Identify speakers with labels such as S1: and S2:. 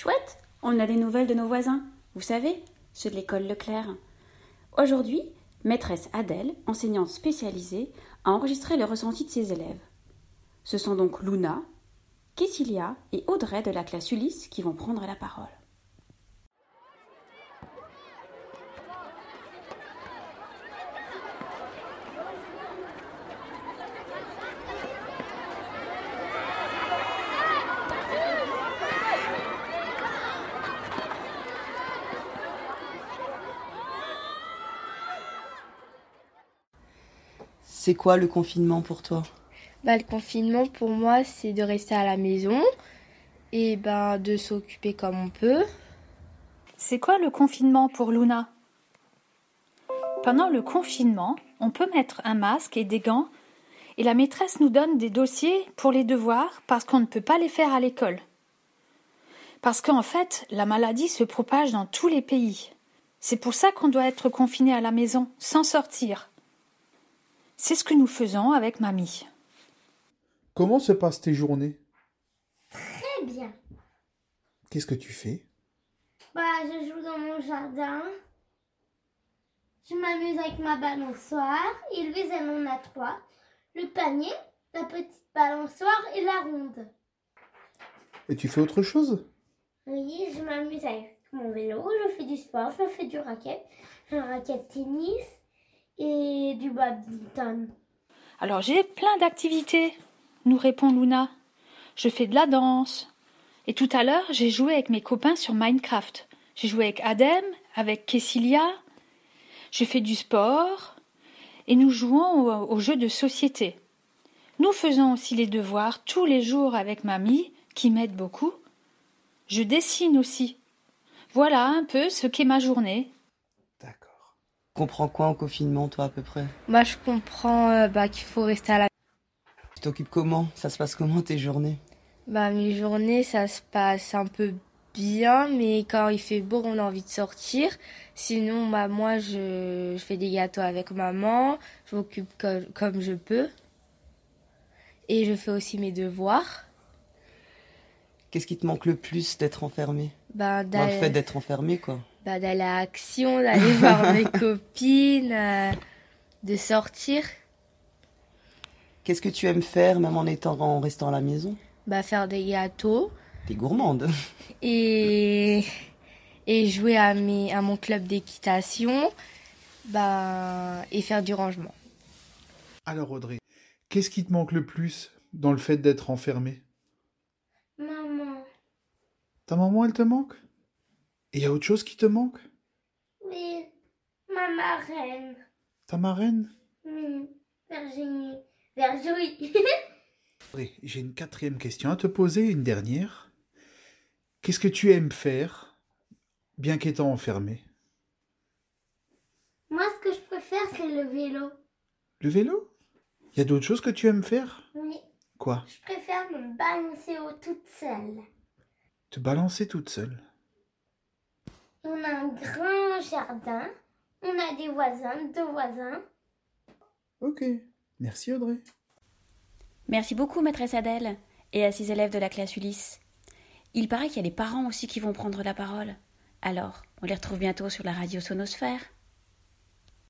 S1: Chouette, on a des nouvelles de nos voisins. Vous savez, ceux de l'école Leclerc. Aujourd'hui, maîtresse Adèle, enseignante spécialisée, a enregistré le ressenti de ses élèves. Ce sont donc Luna, Kessilia et Audrey de la classe Ulysse qui vont prendre la parole.
S2: C'est quoi le confinement pour toi?
S3: Bah, Le confinement pour moi c'est de rester à la maison et ben de s'occuper comme on peut.
S4: C'est quoi le confinement pour Luna? Pendant le confinement, on peut mettre un masque et des gants et la maîtresse nous donne des dossiers pour les devoirs parce qu'on ne peut pas les faire à l'école. Parce qu'en fait, la maladie se propage dans tous les pays. C'est pour ça qu'on doit être confiné à la maison, sans sortir. C'est ce que nous faisons avec mamie.
S5: Comment se passent tes journées?
S6: Très bien.
S5: Qu'est-ce que tu fais?
S6: Bah, je joue dans mon jardin. Je m'amuse avec ma balançoire. Et Louise, elle en a trois. Le panier, la petite balançoire et la ronde.
S5: Et tu fais autre chose?
S6: Oui, je m'amuse avec mon vélo. Je fais du sport, je fais du racket. J'ai un racket tennis
S4: Alors j'ai plein d'activités, nous répond Luna. Je fais de la danse. Et tout à l'heure, j'ai joué avec mes copains sur Minecraft. J'ai joué avec Adem, avec Kessilia. Je fais du sport. Et nous jouons aux, aux jeux de société. Nous faisons aussi les devoirs tous les jours avec mamie, qui m'aide beaucoup. Je dessine aussi. Voilà un peu ce qu'est ma journée.
S2: Comprends quoi en confinement, toi, à peu près
S3: Moi je comprends euh, bah, qu'il faut rester à la
S2: Tu t'occupes comment? Ça se passe comment tes journées?
S3: Bah mes journées ça se passe un peu bien mais quand il fait beau on a envie de sortir. Sinon bah moi je, je fais des gâteaux avec maman, je m'occupe comme, comme je peux. Et je fais aussi mes devoirs.
S2: Qu'est-ce qui te manque le plus d'être enfermé?
S3: Bah,
S2: le fait d'être enfermé, quoi.
S3: Bah, d'aller à Action, d'aller voir mes copines, euh, de sortir,
S2: Qu'est-ce que tu aimes faire, même en étant en restant à la maison?
S3: Bah, faire des gâteaux.
S2: T'es gourmande.
S3: et, et jouer à, mes, à mon club d'équitation bah, et faire du rangement.
S5: Alors Audrey, qu'est-ce qui te manque le plus dans le fait d'être enfermé
S6: Maman,
S5: Ta maman, elle te manque? Et il y a autre chose qui te manque?
S6: Oui, ma marraine.
S5: Ta marraine?
S6: Oui, Virginie. Virginie.
S5: J'ai une quatrième question à te poser, une dernière. Qu'est-ce que tu aimes faire, bien qu'étant enfermé?
S6: Moi, ce que je préfère, c'est le vélo.
S5: Le vélo? Il y a d'autres choses que tu aimes faire?
S6: Oui,
S5: Quoi?
S6: Je préfère me balancer au toute seule.
S5: Te balancer toute seule.
S6: On a un grand jardin. On a des voisins, deux voisins.
S5: Ok. Merci Audrey.
S1: Merci beaucoup, maîtresse Adèle, et à ses élèves de la classe Ulysse. Il paraît qu'il y a des parents aussi qui vont prendre la parole. Alors, on les retrouve bientôt sur la radio Sonosphère.